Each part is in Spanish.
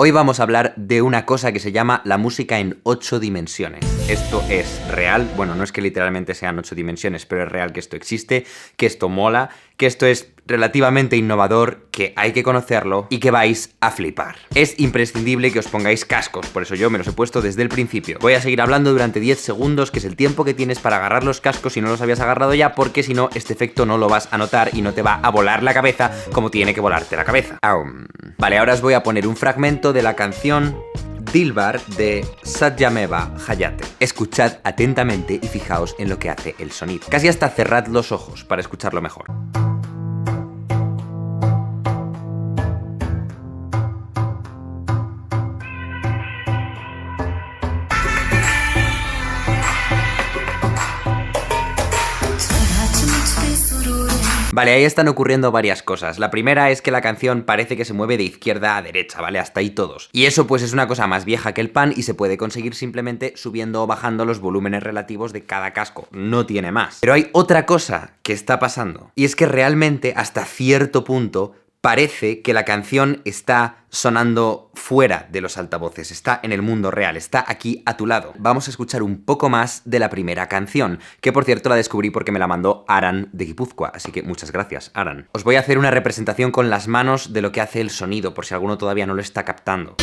Hoy vamos a hablar de una cosa que se llama la música en 8 dimensiones. Esto es real, bueno, no es que literalmente sean 8 dimensiones, pero es real que esto existe, que esto mola, que esto es relativamente innovador, que hay que conocerlo y que vais a flipar. Es imprescindible que os pongáis cascos, por eso yo me los he puesto desde el principio. Voy a seguir hablando durante 10 segundos, que es el tiempo que tienes para agarrar los cascos si no los habías agarrado ya, porque si no, este efecto no lo vas a notar y no te va a volar la cabeza como tiene que volarte la cabeza. Vale, ahora os voy a poner un fragmento de la canción Dilbar de Satyameva Hayate. Escuchad atentamente y fijaos en lo que hace el sonido. Casi hasta cerrad los ojos para escucharlo mejor. Vale, ahí están ocurriendo varias cosas. La primera es que la canción parece que se mueve de izquierda a derecha, ¿vale? Hasta ahí todos. Y eso pues es una cosa más vieja que el pan y se puede conseguir simplemente subiendo o bajando los volúmenes relativos de cada casco. No tiene más. Pero hay otra cosa que está pasando. Y es que realmente hasta cierto punto parece que la canción está sonando fuera de los altavoces, está en el mundo real, está aquí a tu lado. Vamos a escuchar un poco más de la primera canción, que por cierto la descubrí porque me la mandó Aran de Guipúzcoa, así que muchas gracias, Aran. Os voy a hacer una representación con las manos de lo que hace el sonido, por si alguno todavía no lo está captando.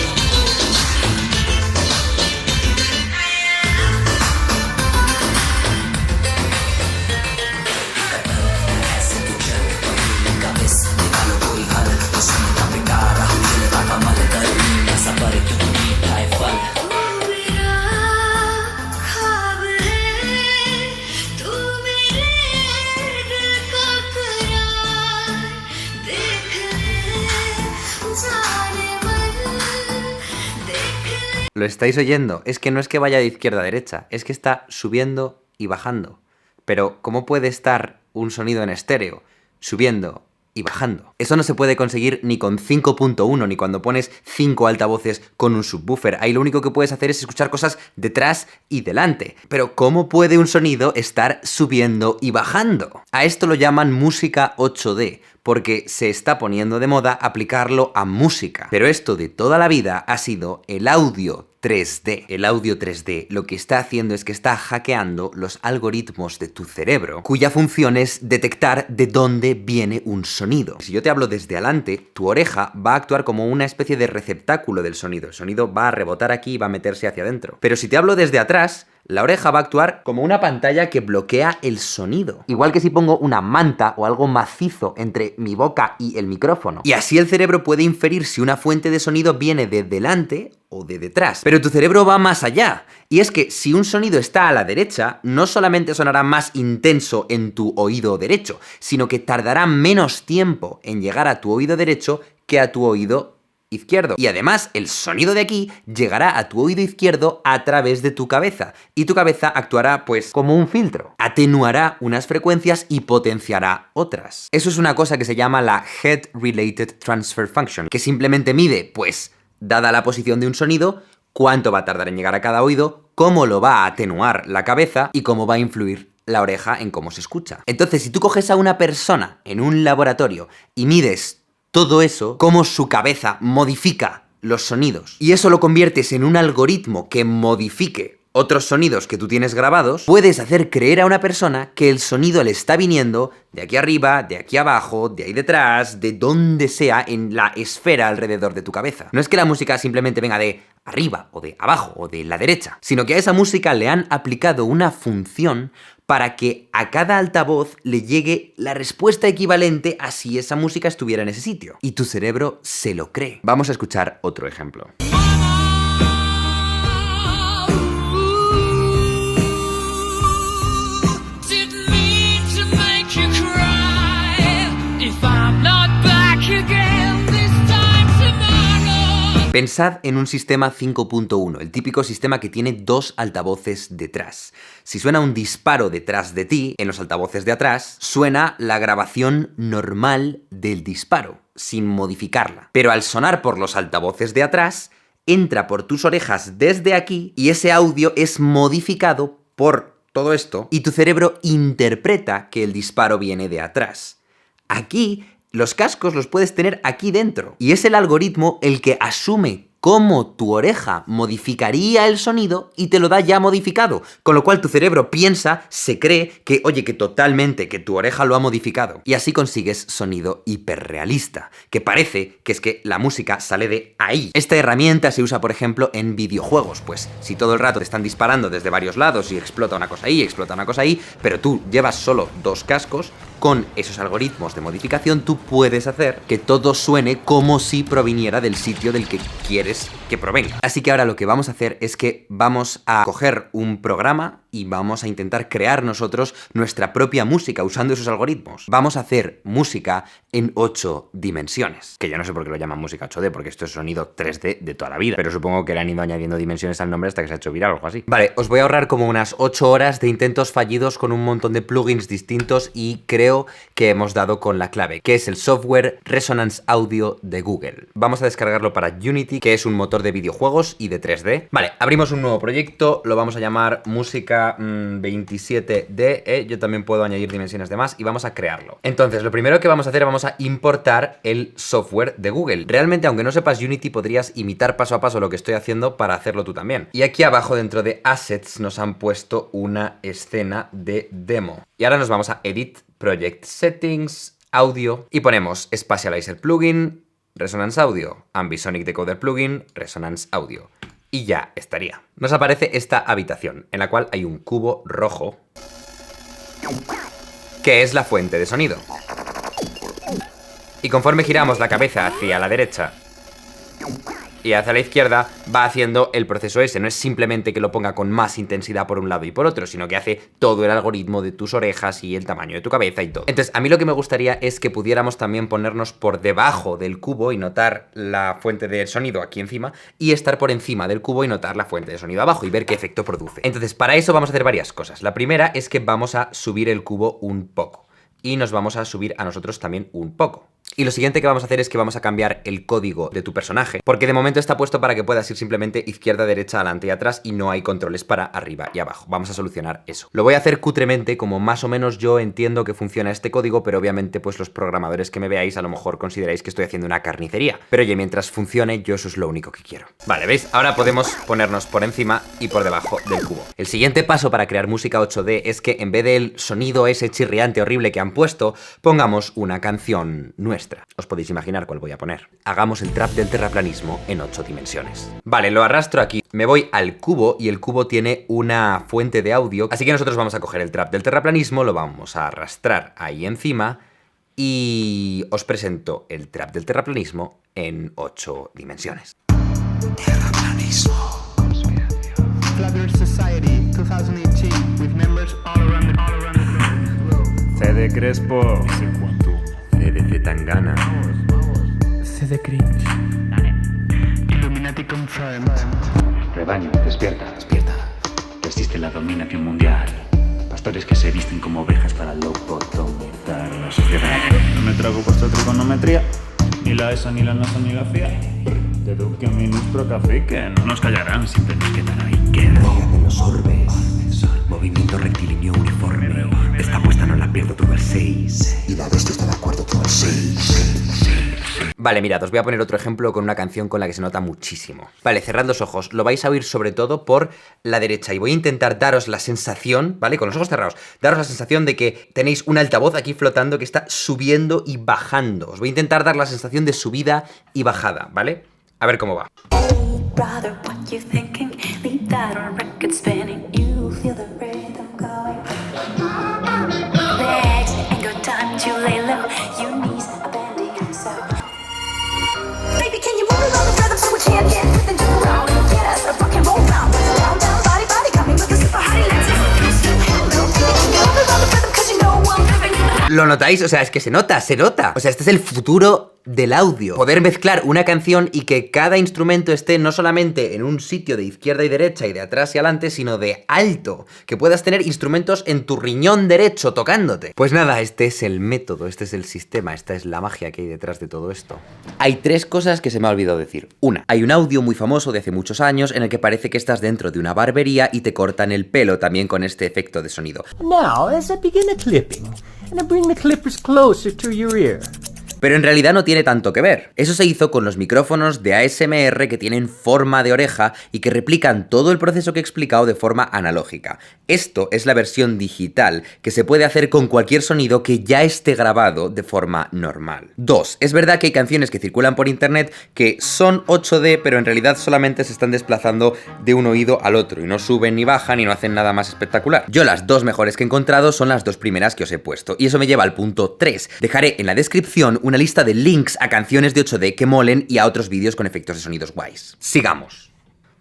¿Lo estáis oyendo? Es que no es que vaya de izquierda a derecha, es que está subiendo y bajando. Pero, ¿cómo puede estar un sonido en estéreo? Subiendo y bajando. Eso no se puede conseguir ni con 5.1, ni cuando pones 5 altavoces con un subwoofer. Ahí lo único que puedes hacer es escuchar cosas detrás y delante. Pero ¿cómo puede un sonido estar subiendo y bajando? A esto lo llaman música 8D, porque se está poniendo de moda aplicarlo a música. Pero esto de toda la vida ha sido el audio 3D. El audio 3D lo que está haciendo es que está hackeando los algoritmos de tu cerebro, cuya función es detectar de dónde viene un sonido. Si yo te hablo desde adelante, tu oreja va a actuar como una especie de receptáculo del sonido. El sonido va a rebotar aquí y va a meterse hacia adentro. Pero si te hablo desde atrás, la oreja va a actuar como una pantalla que bloquea el sonido. Igual que si pongo una manta o algo macizo entre mi boca y el micrófono. Y así el cerebro puede inferir si una fuente de sonido viene de delante o de detrás. Pero tu cerebro va más allá. Y es que si un sonido está a la derecha, no solamente sonará más intenso en tu oído derecho, sino que tardará menos tiempo en llegar a tu oído derecho que a tu oído izquierdo. Y además, el sonido de aquí llegará a tu oído izquierdo a través de tu cabeza. Y tu cabeza actuará, pues, como un filtro. Atenuará unas frecuencias y potenciará otras. Eso es una cosa que se llama la Head Related Transfer Function, que simplemente mide, pues, dada la posición de un sonido, cuánto va a tardar en llegar a cada oído, cómo lo va a atenuar la cabeza y cómo va a influir la oreja en cómo se escucha. Entonces, si tú coges a una persona en un laboratorio y mides todo eso, cómo su cabeza modifica los sonidos, y eso lo conviertes en un algoritmo que modifique otros sonidos que tú tienes grabados, puedes hacer creer a una persona que el sonido le está viniendo de aquí arriba, de aquí abajo, de ahí detrás, de donde sea en la esfera alrededor de tu cabeza. No es que la música simplemente venga de arriba o de abajo o de la derecha, sino que a esa música le han aplicado una función para que a cada altavoz le llegue la respuesta equivalente a si esa música estuviera en ese sitio. Y tu cerebro se lo cree. Vamos a escuchar otro ejemplo. Pensad en un sistema 5.1, el típico sistema que tiene dos altavoces detrás. Si suena un disparo detrás de ti, en los altavoces de atrás, suena la grabación normal del disparo, sin modificarla. Pero al sonar por los altavoces de atrás, entra por tus orejas desde aquí y ese audio es modificado por todo esto y tu cerebro interpreta que el disparo viene de atrás. Aquí los cascos los puedes tener aquí dentro. Y es el algoritmo el que asume cómo tu oreja modificaría el sonido y te lo da ya modificado. Con lo cual tu cerebro piensa, se cree que, oye, que totalmente, que tu oreja lo ha modificado. Y así consigues sonido hiperrealista, que parece que es que la música sale de ahí. Esta herramienta se usa, por ejemplo, en videojuegos, pues si todo el rato te están disparando desde varios lados y explota una cosa ahí, explota una cosa ahí, pero tú llevas solo dos cascos, con esos algoritmos de modificación tú puedes hacer que todo suene como si proviniera del sitio del que quieres que provenga. Así que ahora lo que vamos a hacer es que vamos a coger un programa y vamos a intentar crear nosotros nuestra propia música usando esos algoritmos. Vamos a hacer música en 8 dimensiones. Que yo no sé por qué lo llaman música 8D, porque esto es sonido 3D de toda la vida. Pero supongo que le han ido añadiendo dimensiones al nombre hasta que se ha hecho viral o algo así. Vale, os voy a ahorrar como unas 8 horas de intentos fallidos con un montón de plugins distintos y creo que hemos dado con la clave, que es el software Resonance Audio de Google. Vamos a descargarlo para Unity, que es un motor de videojuegos y de 3D. Vale, abrimos un nuevo proyecto, lo vamos a llamar música 27D. Mm, eh, yo también puedo añadir dimensiones de más y vamos a crearlo. Entonces, lo primero que vamos a hacer, vamos a importar el software de Google. Realmente, aunque no sepas Unity, podrías imitar paso a paso lo que estoy haciendo para hacerlo tú también. Y aquí abajo, dentro de Assets, nos han puesto una escena de demo. Y ahora nos vamos a Edit, Project Settings, Audio y ponemos Spatializer Plugin, Resonance Audio, Ambisonic Decoder Plugin, Resonance Audio. Y ya estaría. Nos aparece esta habitación, en la cual hay un cubo rojo, que es la fuente de sonido. Y conforme giramos la cabeza hacia la derecha y hacia la izquierda va haciendo el proceso ese. No es simplemente que lo ponga con más intensidad por un lado y por otro, sino que hace todo el algoritmo de tus orejas y el tamaño de tu cabeza y todo. Entonces, a mí lo que me gustaría es que pudiéramos también ponernos por debajo del cubo y notar la fuente de sonido aquí encima y estar por encima del cubo y notar la fuente de sonido abajo y ver qué efecto produce. Entonces, para eso vamos a hacer varias cosas. La primera es que vamos a subir el cubo un poco y nos vamos a subir a nosotros también un poco. Y lo siguiente que vamos a hacer es que vamos a cambiar el código de tu personaje, porque de momento está puesto para que puedas ir simplemente izquierda, derecha, adelante y atrás y no hay controles para arriba y abajo. Vamos a solucionar eso. Lo voy a hacer cutremente, como más o menos yo entiendo que funciona este código, pero obviamente pues los programadores que me veáis a lo mejor consideráis que estoy haciendo una carnicería. Pero oye, mientras funcione, yo eso es lo único que quiero. Vale, ¿veis? Ahora podemos ponernos por encima y por debajo del cubo. El siguiente paso para crear música 8D es que en vez del sonido ese chirriante horrible que han puesto, pongamos una canción Os podéis imaginar cuál voy a poner. Hagamos el trap del terraplanismo en 8 dimensiones. Vale, lo arrastro aquí. Me voy al cubo y el cubo tiene una fuente de audio. Así que nosotros vamos a coger el trap del terraplanismo, lo vamos a arrastrar ahí encima y os presento el trap del terraplanismo en 8 dimensiones. Terraplanismo. Society 2018 Tangana. CD Cringe. Illuminati Confirmed. Rebaño, despierta. Despierta. Resiste la dominación mundial. Pastores que se visten como ovejas para lobotomizar la sociedad. No me trago vuestra trigonometría. Ni la ESA, ni la NASA, ni la CIA. Deduque ministro café que no nos callarán, siempre nos quedan ahí. Queda. de los orbes. Movimiento rectilíneo uniforme. Esta todo el 6. Y la bestia está de acuerdo todo el 6. Vale, mirad, os voy a poner otro ejemplo con una canción con la que se nota muchísimo. Vale, cerrad los ojos. Lo vais a oír sobre todo por la derecha. Y voy a intentar daros la sensación, ¿vale? Con los ojos cerrados. Daros la sensación de que tenéis un altavoz aquí flotando que está subiendo y bajando. Os voy a intentar dar la sensación de subida y bajada, ¿vale? A ver cómo va. ¿Lo notáis? O sea, es que se nota, se nota. O sea, este es el futuro del audio. Poder mezclar una canción y que cada instrumento esté no solamente en un sitio de izquierda y derecha y de atrás y adelante, sino de alto. Que puedas tener instrumentos en tu riñón derecho tocándote. Pues nada, este es el método, este es el sistema, esta es la magia que hay detrás de todo esto. Hay tres cosas que se me ha olvidado decir. Una, hay un audio muy famoso de hace muchos años en el que parece que estás dentro de una barbería y te cortan el pelo también con este efecto de sonido. Now, as I begin clipping, and I bring the clippers closer to your ear. Pero en realidad no tiene tanto que ver. Eso se hizo con los micrófonos de ASMR que tienen forma de oreja y que replican todo el proceso que he explicado de forma analógica. Esto es la versión digital que se puede hacer con cualquier sonido que ya esté grabado de forma normal. 2. Es verdad que hay canciones que circulan por internet que son 8D, pero en realidad solamente se están desplazando de un oído al otro y no suben ni bajan y no hacen nada más espectacular. Yo las dos mejores que he encontrado son las dos primeras que os he puesto y eso me lleva al punto 3. Dejaré en la descripción una lista de links a canciones de 8D que molen y a otros vídeos con efectos de sonidos guays. Sigamos.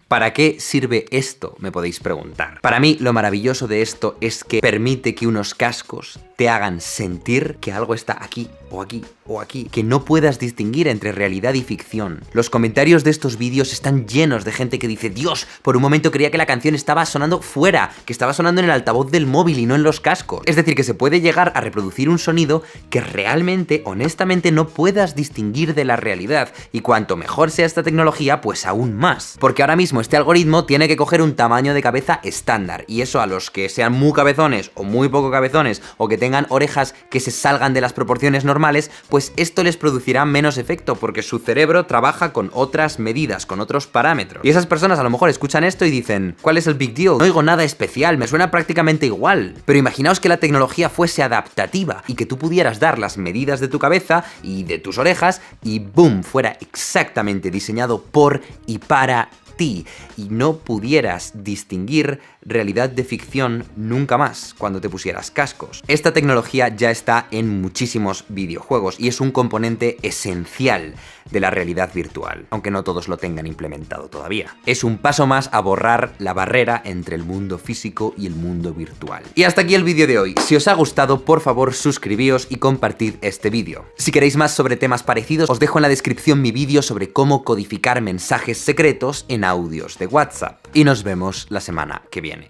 ¿Para qué sirve esto? Me podéis preguntar. Para mí lo maravilloso de esto es que permite que unos cascos te hagan sentir que algo está aquí o aquí o aquí, que no puedas distinguir entre realidad y ficción. Los comentarios de estos vídeos están llenos de gente que dice, Dios, por un momento creía que la canción estaba sonando fuera, que estaba sonando en el altavoz del móvil y no en los cascos. Es decir, que se puede llegar a reproducir un sonido que realmente, honestamente, no puedas distinguir de la realidad. Y cuanto mejor sea esta tecnología, pues aún más. Porque ahora este algoritmo tiene que coger un tamaño de cabeza estándar. Y eso a los que sean muy cabezones o muy poco cabezones o que tengan orejas que se salgan de las proporciones normales, pues esto les producirá menos efecto porque su cerebro trabaja con otras medidas, con otros parámetros. Y esas personas a lo mejor escuchan esto y dicen, ¿cuál es el big deal? No oigo nada especial, me suena prácticamente igual. Pero imaginaos que la tecnología fuese adaptativa y que tú pudieras dar las medidas de tu cabeza y de tus orejas y boom, fuera exactamente diseñado por y para y no pudieras distinguir realidad de ficción nunca más cuando te pusieras cascos. Esta tecnología ya está en muchísimos videojuegos y es un componente esencial de la realidad virtual, aunque no todos lo tengan implementado todavía. Es un paso más a borrar la barrera entre el mundo físico y el mundo virtual. Y hasta aquí el vídeo de hoy. Si os ha gustado, por favor suscribíos y compartid este vídeo. Si queréis más sobre temas parecidos, os dejo en la descripción mi vídeo sobre cómo codificar mensajes secretos en audios de WhatsApp. Y nos vemos la semana que viene.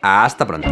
Hasta pronto.